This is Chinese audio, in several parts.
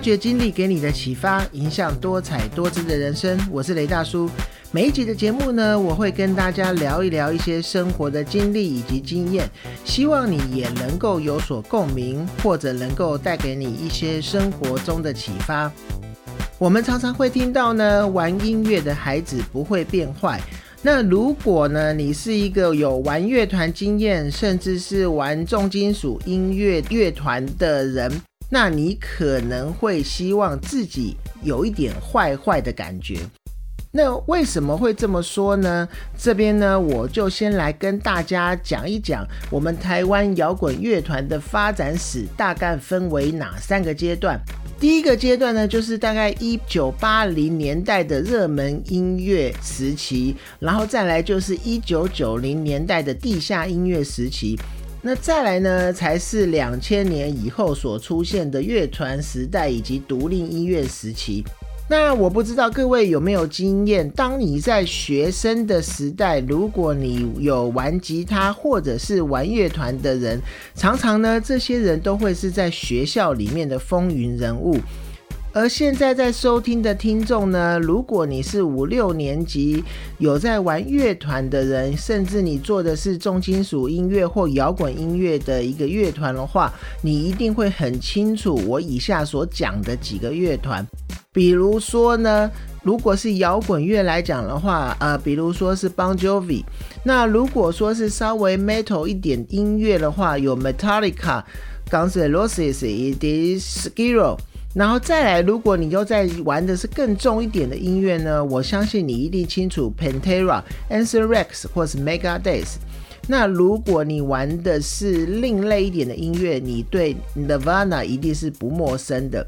发掘经历给你的启发，影响多彩多姿的人生。我是雷大叔。每一集的节目呢，我会跟大家聊一聊一些生活的经历以及经验，希望你也能够有所共鸣，或者能够带给你一些生活中的启发。我们常常会听到呢，玩音乐的孩子不会变坏。那如果呢，你是一个有玩乐团经验，甚至是玩重金属音乐乐团的人。那你可能会希望自己有一点坏坏的感觉。那为什么会这么说呢？这边呢，我就先来跟大家讲一讲我们台湾摇滚乐团的发展史，大概分为哪三个阶段。第一个阶段呢，就是大概一九八零年代的热门音乐时期，然后再来就是一九九零年代的地下音乐时期。那再来呢，才是两千年以后所出现的乐团时代以及独立音乐时期。那我不知道各位有没有经验，当你在学生的时代，如果你有玩吉他或者是玩乐团的人，常常呢，这些人都会是在学校里面的风云人物。而现在在收听的听众呢，如果你是五六年级有在玩乐团的人，甚至你做的是重金属音乐或摇滚音乐的一个乐团的话，你一定会很清楚我以下所讲的几个乐团。比如说呢，如果是摇滚乐来讲的话，呃，比如说是 Bon Jovi。那如果说是稍微 metal 一点音乐的话，有 Metallica、Guns N' Roses 以及 Skiro。然后再来，如果你又在玩的是更重一点的音乐呢，我相信你一定清楚 Pantera、Anthrax 或是 Megadeth。那如果你玩的是另类一点的音乐，你对 Nirvana 一定是不陌生的。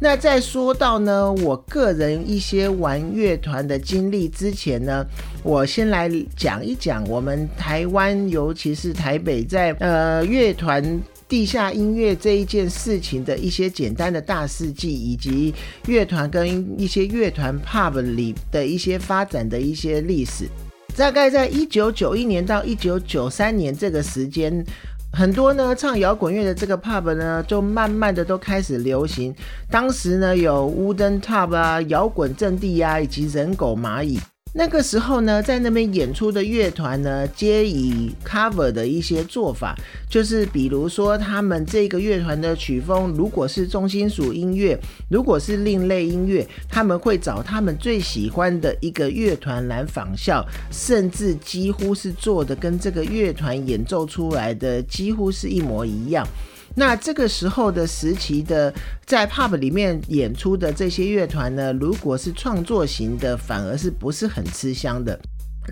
那在说到呢，我个人一些玩乐团的经历之前呢，我先来讲一讲我们台湾，尤其是台北在呃乐团。地下音乐这一件事情的一些简单的大事记，以及乐团跟一些乐团 pub 里的一些发展的一些历史，大概在一九九一年到一九九三年这个时间，很多呢唱摇滚乐的这个 pub 呢，就慢慢的都开始流行。当时呢有 Wooden Tub 啊、摇滚阵地啊，以及人狗蚂蚁。那个时候呢，在那边演出的乐团呢，皆以 cover 的一些做法，就是比如说他们这个乐团的曲风，如果是重金属音乐，如果是另类音乐，他们会找他们最喜欢的一个乐团来仿效，甚至几乎是做的跟这个乐团演奏出来的几乎是一模一样。那这个时候的时期的，在 pub 里面演出的这些乐团呢，如果是创作型的，反而是不是很吃香的。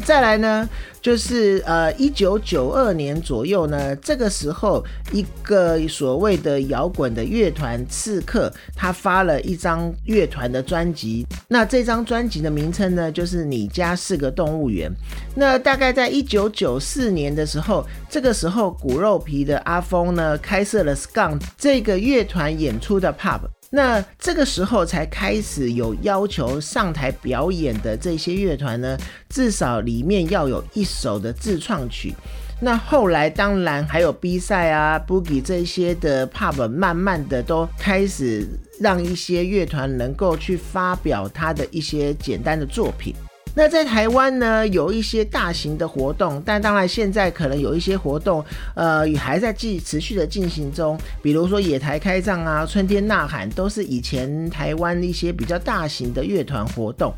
再来呢，就是呃，一九九二年左右呢，这个时候一个所谓的摇滚的乐团刺客，他发了一张乐团的专辑。那这张专辑的名称呢，就是《你家是个动物园》。那大概在一九九四年的时候，这个时候骨肉皮的阿峰呢，开设了 Skunk 这个乐团演出的 pub。那这个时候才开始有要求上台表演的这些乐团呢，至少里面要有一首的自创曲。那后来当然还有 B 赛啊、Boogie 这些的 Pub，慢慢的都开始让一些乐团能够去发表他的一些简单的作品。那在台湾呢，有一些大型的活动，但当然现在可能有一些活动，呃，也还在继持续的进行中。比如说野台开唱啊，春天呐喊，都是以前台湾一些比较大型的乐团活动。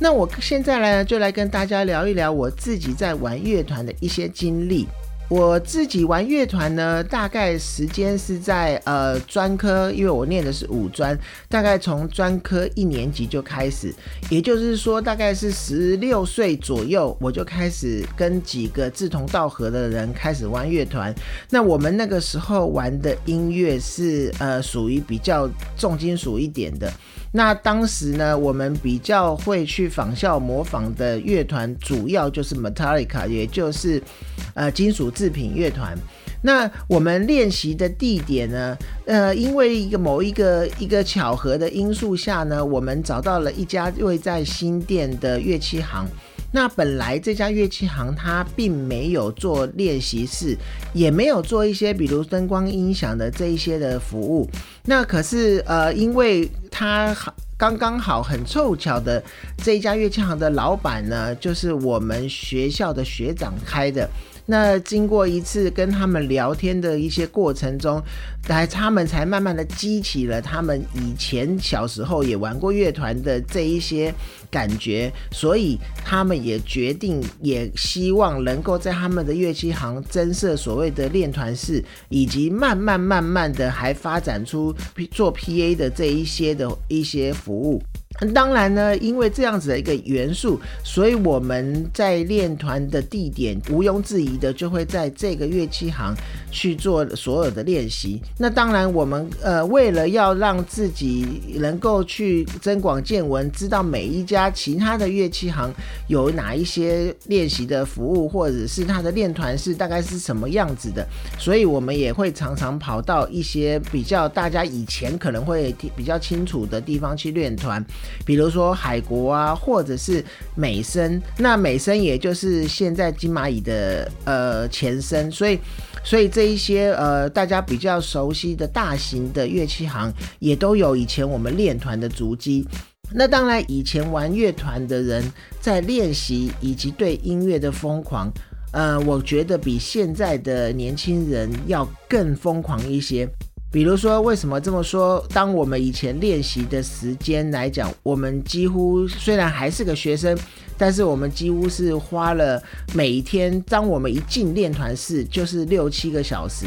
那我现在呢，就来跟大家聊一聊我自己在玩乐团的一些经历。我自己玩乐团呢，大概时间是在呃专科，因为我念的是五专，大概从专科一年级就开始，也就是说大概是十六岁左右，我就开始跟几个志同道合的人开始玩乐团。那我们那个时候玩的音乐是呃属于比较重金属一点的。那当时呢，我们比较会去仿效模仿的乐团，主要就是 Metallica，也就是呃金属制品乐团。那我们练习的地点呢，呃，因为一个某一个一个巧合的因素下呢，我们找到了一家位在新店的乐器行。那本来这家乐器行它并没有做练习室，也没有做一些比如灯光音响的这一些的服务。那可是呃，因为它刚刚好很凑巧的这一家乐器行的老板呢，就是我们学校的学长开的。那经过一次跟他们聊天的一些过程中，来他们才慢慢的激起了他们以前小时候也玩过乐团的这一些感觉，所以他们也决定也希望能够在他们的乐器行增设所谓的练团室，以及慢慢慢慢的还发展出做 PA 的这一些的一些服务。当然呢，因为这样子的一个元素，所以我们在练团的地点毋庸置疑的就会在这个乐器行去做所有的练习。那当然，我们呃为了要让自己能够去增广见闻，知道每一家其他的乐器行有哪一些练习的服务，或者是他的练团是大概是什么样子的，所以我们也会常常跑到一些比较大家以前可能会比较清楚的地方去练团。比如说海国啊，或者是美声，那美声也就是现在金蚂蚁的呃前身，所以所以这一些呃大家比较熟悉的大型的乐器行，也都有以前我们练团的足迹。那当然，以前玩乐团的人在练习以及对音乐的疯狂，呃，我觉得比现在的年轻人要更疯狂一些。比如说，为什么这么说？当我们以前练习的时间来讲，我们几乎虽然还是个学生，但是我们几乎是花了每一天。当我们一进练团室，就是六七个小时。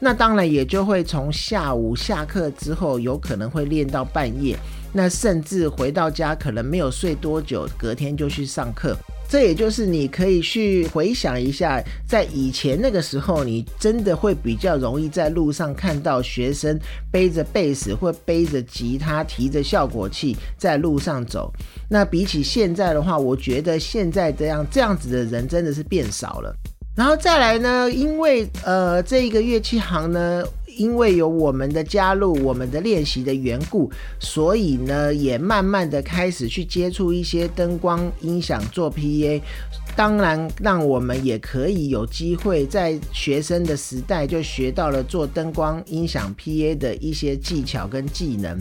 那当然也就会从下午下课之后，有可能会练到半夜。那甚至回到家，可能没有睡多久，隔天就去上课。这也就是你可以去回想一下，在以前那个时候，你真的会比较容易在路上看到学生背着贝斯或背着吉他、提着效果器在路上走。那比起现在的话，我觉得现在这样这样子的人真的是变少了。然后再来呢，因为呃，这一个乐器行呢。因为有我们的加入，我们的练习的缘故，所以呢，也慢慢的开始去接触一些灯光音响做 PA。当然，让我们也可以有机会在学生的时代就学到了做灯光音响 PA 的一些技巧跟技能。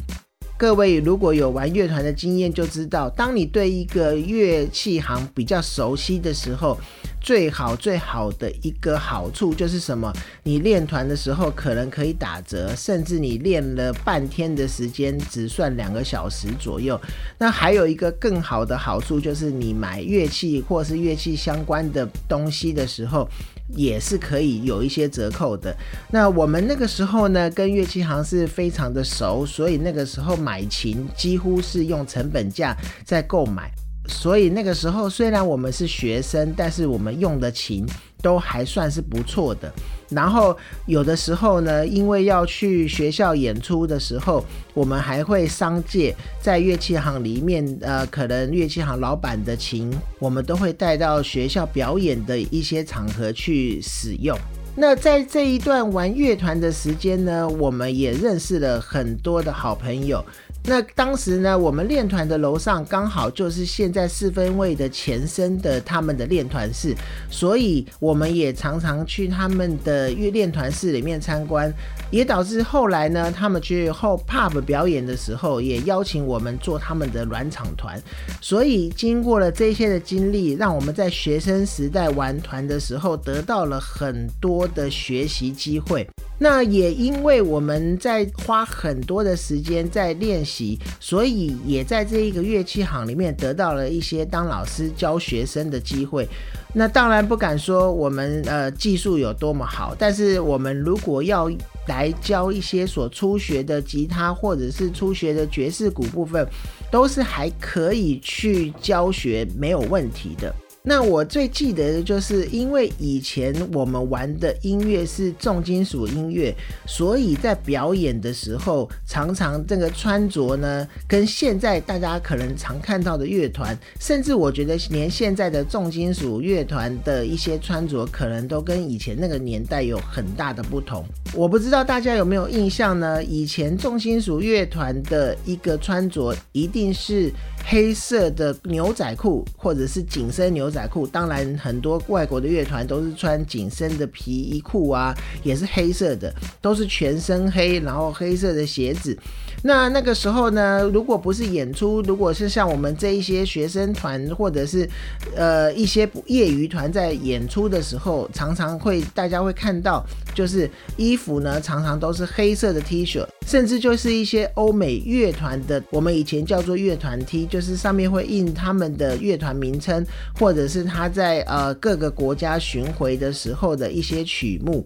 各位如果有玩乐团的经验，就知道，当你对一个乐器行比较熟悉的时候，最好最好的一个好处就是什么？你练团的时候可能可以打折，甚至你练了半天的时间只算两个小时左右。那还有一个更好的好处就是，你买乐器或是乐器相关的东西的时候。也是可以有一些折扣的。那我们那个时候呢，跟乐器行是非常的熟，所以那个时候买琴几乎是用成本价在购买。所以那个时候虽然我们是学生，但是我们用的琴都还算是不错的。然后有的时候呢，因为要去学校演出的时候，我们还会商借在乐器行里面，呃，可能乐器行老板的琴，我们都会带到学校表演的一些场合去使用。那在这一段玩乐团的时间呢，我们也认识了很多的好朋友。那当时呢，我们练团的楼上刚好就是现在四分位的前身的他们的练团室，所以我们也常常去他们的乐练团室里面参观，也导致后来呢，他们去后 pub 表演的时候，也邀请我们做他们的软场团。所以经过了这些的经历，让我们在学生时代玩团的时候，得到了很多的学习机会。那也因为我们在花很多的时间在练习，所以也在这一个乐器行里面得到了一些当老师教学生的机会。那当然不敢说我们呃技术有多么好，但是我们如果要来教一些所初学的吉他或者是初学的爵士鼓部分，都是还可以去教学没有问题的。那我最记得的就是，因为以前我们玩的音乐是重金属音乐，所以在表演的时候，常常这个穿着呢，跟现在大家可能常看到的乐团，甚至我觉得连现在的重金属乐团的一些穿着，可能都跟以前那个年代有很大的不同。我不知道大家有没有印象呢？以前重金属乐团的一个穿着一定是黑色的牛仔裤或者是紧身牛仔裤。当然，很多外国的乐团都是穿紧身的皮衣裤啊，也是黑色的，都是全身黑，然后黑色的鞋子。那那个时候呢，如果不是演出，如果是像我们这一些学生团或者是呃一些业余团在演出的时候，常常会大家会看到，就是衣服呢常常都是黑色的 T 恤，甚至就是一些欧美乐团的，我们以前叫做乐团 T，就是上面会印他们的乐团名称，或者是他在呃各个国家巡回的时候的一些曲目。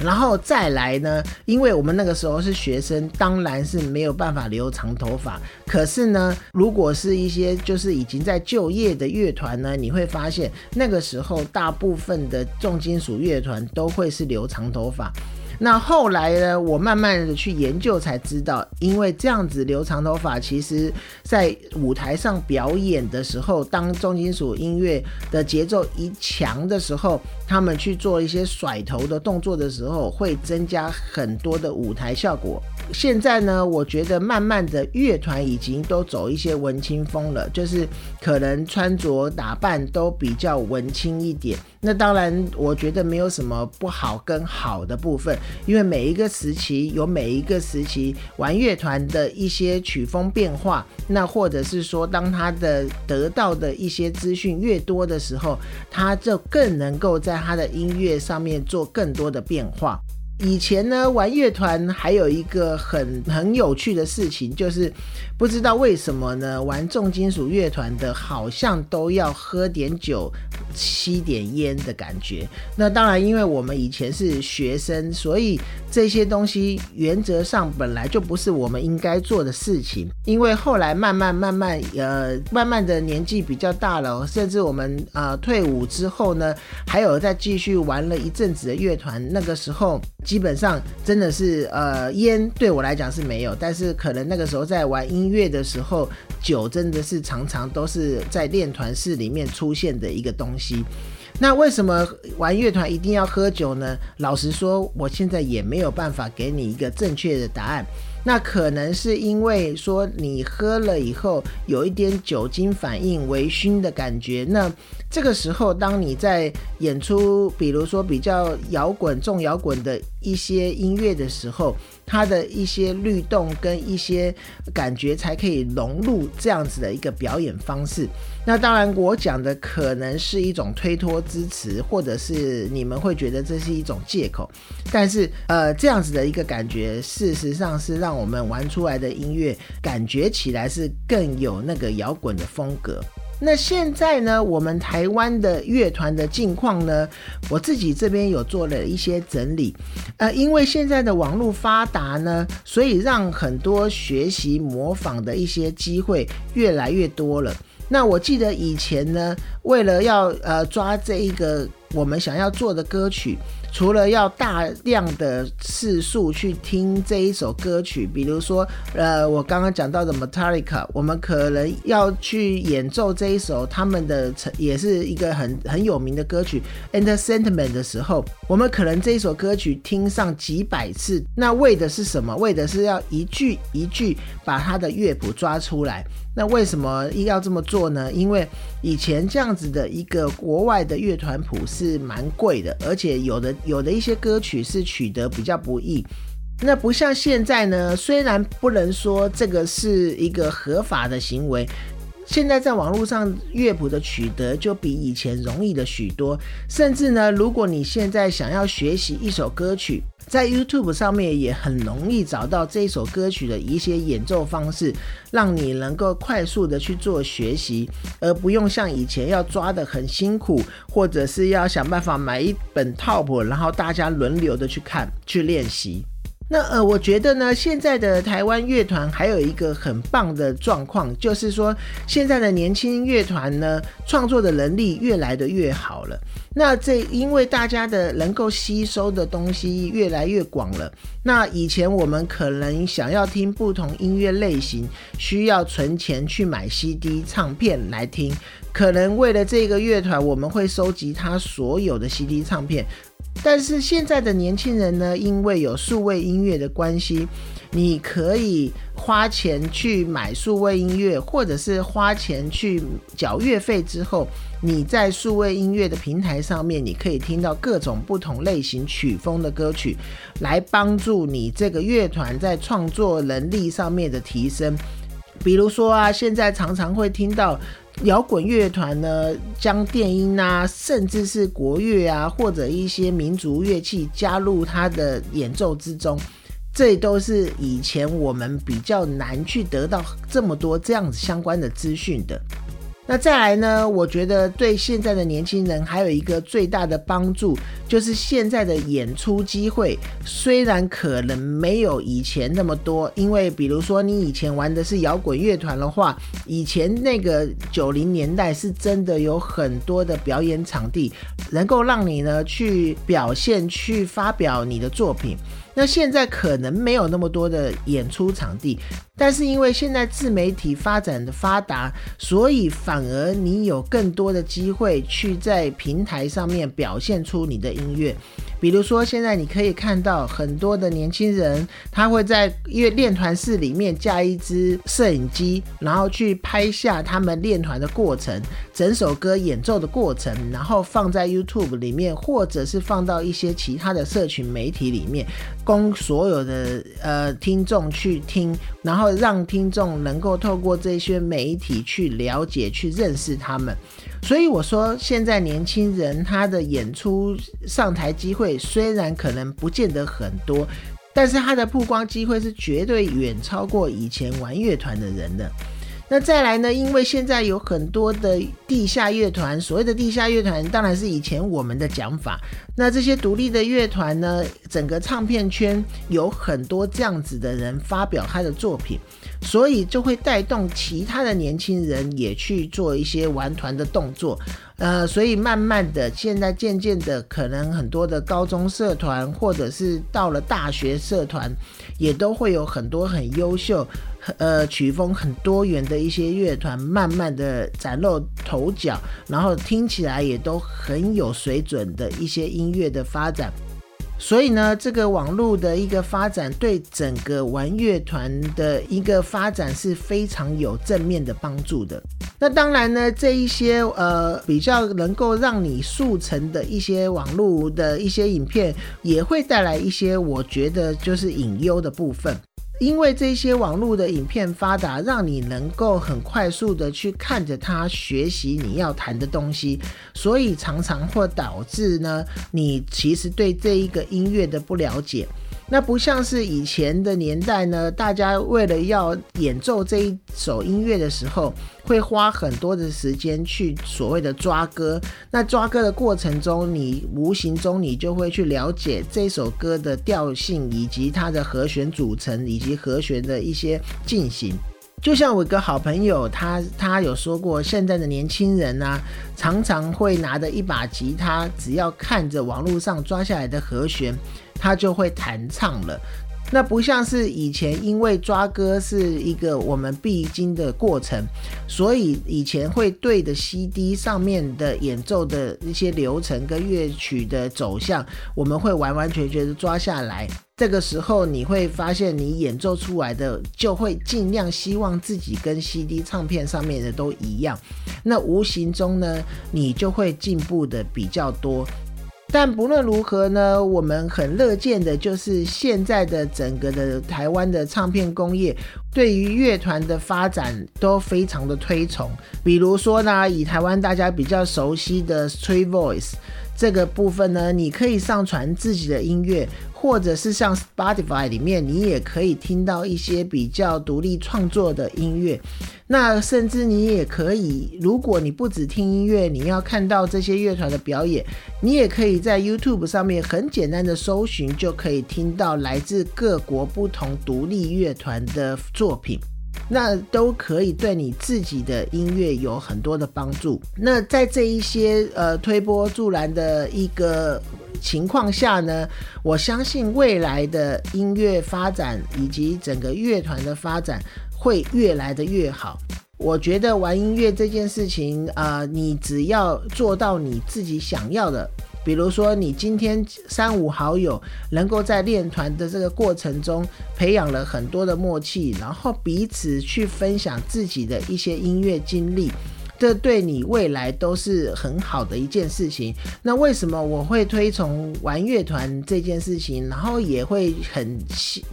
然后再来呢，因为我们那个时候是学生，当然是没有办法留长头发。可是呢，如果是一些就是已经在就业的乐团呢，你会发现那个时候大部分的重金属乐团都会是留长头发。那后来呢？我慢慢的去研究才知道，因为这样子留长头发，其实在舞台上表演的时候，当重金属音乐的节奏一强的时候，他们去做一些甩头的动作的时候，会增加很多的舞台效果。现在呢，我觉得慢慢的乐团已经都走一些文青风了，就是可能穿着打扮都比较文青一点。那当然，我觉得没有什么不好跟好的部分，因为每一个时期有每一个时期玩乐团的一些曲风变化，那或者是说，当他的得到的一些资讯越多的时候，他就更能够在他的音乐上面做更多的变化。以前呢，玩乐团还有一个很很有趣的事情，就是不知道为什么呢，玩重金属乐团的好像都要喝点酒、吸点烟的感觉。那当然，因为我们以前是学生，所以这些东西原则上本来就不是我们应该做的事情。因为后来慢慢慢慢呃，慢慢的年纪比较大了，甚至我们呃退伍之后呢，还有再继续玩了一阵子的乐团，那个时候。基本上真的是，呃，烟对我来讲是没有，但是可能那个时候在玩音乐的时候，酒真的是常常都是在练团室里面出现的一个东西。那为什么玩乐团一定要喝酒呢？老实说，我现在也没有办法给你一个正确的答案。那可能是因为说你喝了以后有一点酒精反应、微醺的感觉。那这个时候，当你在演出，比如说比较摇滚、重摇滚的一些音乐的时候，它的一些律动跟一些感觉才可以融入这样子的一个表演方式。那当然，我讲的可能是一种推脱支持，或者是你们会觉得这是一种借口。但是，呃，这样子的一个感觉，事实上是让我们玩出来的音乐感觉起来是更有那个摇滚的风格。那现在呢，我们台湾的乐团的境况呢，我自己这边有做了一些整理。呃，因为现在的网络发达呢，所以让很多学习模仿的一些机会越来越多了。那我记得以前呢，为了要呃抓这一个我们想要做的歌曲。除了要大量的次数去听这一首歌曲，比如说，呃，我刚刚讲到的 Metallica，我们可能要去演奏这一首他们的也是一个很很有名的歌曲《Enter Sentiment》的时候，我们可能这一首歌曲听上几百次，那为的是什么？为的是要一句一句把它的乐谱抓出来。那为什么要这么做呢？因为以前这样子的一个国外的乐团谱是蛮贵的，而且有的有的一些歌曲是取得比较不易。那不像现在呢，虽然不能说这个是一个合法的行为。现在在网络上乐谱的取得就比以前容易了许多，甚至呢，如果你现在想要学习一首歌曲，在 YouTube 上面也很容易找到这首歌曲的一些演奏方式，让你能够快速的去做学习，而不用像以前要抓的很辛苦，或者是要想办法买一本 Top，然后大家轮流的去看去练习。那呃，我觉得呢，现在的台湾乐团还有一个很棒的状况，就是说现在的年轻乐团呢，创作的能力越来的越好了。那这因为大家的能够吸收的东西越来越广了。那以前我们可能想要听不同音乐类型，需要存钱去买 CD 唱片来听。可能为了这个乐团，我们会收集他所有的 CD 唱片。但是现在的年轻人呢，因为有数位音乐的关系，你可以花钱去买数位音乐，或者是花钱去缴月费之后，你在数位音乐的平台上面，你可以听到各种不同类型曲风的歌曲，来帮助你这个乐团在创作能力上面的提升。比如说啊，现在常常会听到。摇滚乐团呢，将电音啊，甚至是国乐啊，或者一些民族乐器加入他的演奏之中，这都是以前我们比较难去得到这么多这样子相关的资讯的。那再来呢？我觉得对现在的年轻人还有一个最大的帮助，就是现在的演出机会虽然可能没有以前那么多，因为比如说你以前玩的是摇滚乐团的话，以前那个九零年代是真的有很多的表演场地，能够让你呢去表现、去发表你的作品。那现在可能没有那么多的演出场地，但是因为现在自媒体发展的发达，所以反而你有更多的机会去在平台上面表现出你的音乐。比如说，现在你可以看到很多的年轻人，他会在乐练团室里面架一支摄影机，然后去拍下他们练团的过程，整首歌演奏的过程，然后放在 YouTube 里面，或者是放到一些其他的社群媒体里面，供所有的呃听众去听，然后让听众能够透过这些媒体去了解、去认识他们。所以我说，现在年轻人他的演出上台机会虽然可能不见得很多，但是他的曝光机会是绝对远超过以前玩乐团的人的。那再来呢？因为现在有很多的地下乐团，所谓的地下乐团当然是以前我们的讲法。那这些独立的乐团呢，整个唱片圈有很多这样子的人发表他的作品，所以就会带动其他的年轻人也去做一些玩团的动作。呃，所以慢慢的，现在渐渐的，可能很多的高中社团，或者是到了大学社团，也都会有很多很优秀。呃，曲风很多元的一些乐团，慢慢的崭露头角，然后听起来也都很有水准的一些音乐的发展。所以呢，这个网络的一个发展，对整个玩乐团的一个发展是非常有正面的帮助的。那当然呢，这一些呃比较能够让你速成的一些网络的一些影片，也会带来一些我觉得就是隐忧的部分。因为这些网络的影片发达，让你能够很快速的去看着它学习你要弹的东西，所以常常会导致呢，你其实对这一个音乐的不了解。那不像是以前的年代呢，大家为了要演奏这一首音乐的时候，会花很多的时间去所谓的抓歌。那抓歌的过程中，你无形中你就会去了解这首歌的调性，以及它的和弦组成，以及和弦的一些进行。就像我一个好朋友，他他有说过，现在的年轻人呢，常常会拿着一把吉他，只要看着网络上抓下来的和弦。他就会弹唱了，那不像是以前，因为抓歌是一个我们必经的过程，所以以前会对着 CD 上面的演奏的一些流程跟乐曲的走向，我们会完完全全的抓下来。这个时候你会发现，你演奏出来的就会尽量希望自己跟 CD 唱片上面的都一样，那无形中呢，你就会进步的比较多。但不论如何呢，我们很乐见的就是现在的整个的台湾的唱片工业，对于乐团的发展都非常的推崇。比如说呢，以台湾大家比较熟悉的 Street Voice 这个部分呢，你可以上传自己的音乐。或者是像 Spotify 里面，你也可以听到一些比较独立创作的音乐。那甚至你也可以，如果你不只听音乐，你要看到这些乐团的表演，你也可以在 YouTube 上面很简单的搜寻，就可以听到来自各国不同独立乐团的作品。那都可以对你自己的音乐有很多的帮助。那在这一些呃推波助澜的一个情况下呢，我相信未来的音乐发展以及整个乐团的发展会越来的越好。我觉得玩音乐这件事情啊，你只要做到你自己想要的。比如说你今天三五好友能够在练团的这个过程中培养了很多的默契，然后彼此去分享自己的一些音乐经历。这对你未来都是很好的一件事情。那为什么我会推崇玩乐团这件事情？然后也会很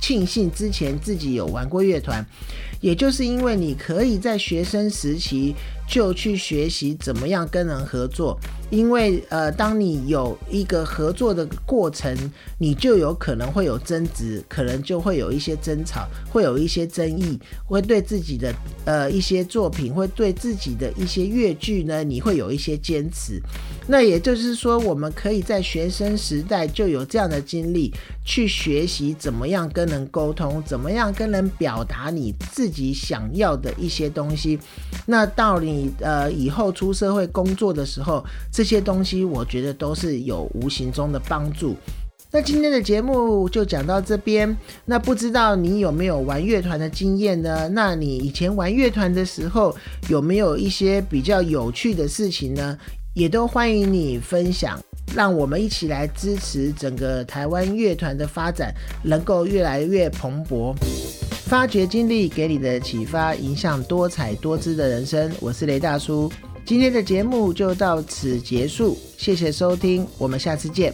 庆幸之前自己有玩过乐团，也就是因为你可以在学生时期。就去学习怎么样跟人合作，因为呃，当你有一个合作的过程，你就有可能会有争执，可能就会有一些争吵，会有一些争议，会对自己的呃一些作品，会对自己的一些乐剧呢，你会有一些坚持。那也就是说，我们可以在学生时代就有这样的经历，去学习怎么样跟人沟通，怎么样跟人表达你自己想要的一些东西。那到你。呃，以后出社会工作的时候，这些东西我觉得都是有无形中的帮助。那今天的节目就讲到这边。那不知道你有没有玩乐团的经验呢？那你以前玩乐团的时候，有没有一些比较有趣的事情呢？也都欢迎你分享，让我们一起来支持整个台湾乐团的发展，能够越来越蓬勃。发掘经历给你的启发，影响多彩多姿的人生。我是雷大叔，今天的节目就到此结束，谢谢收听，我们下次见。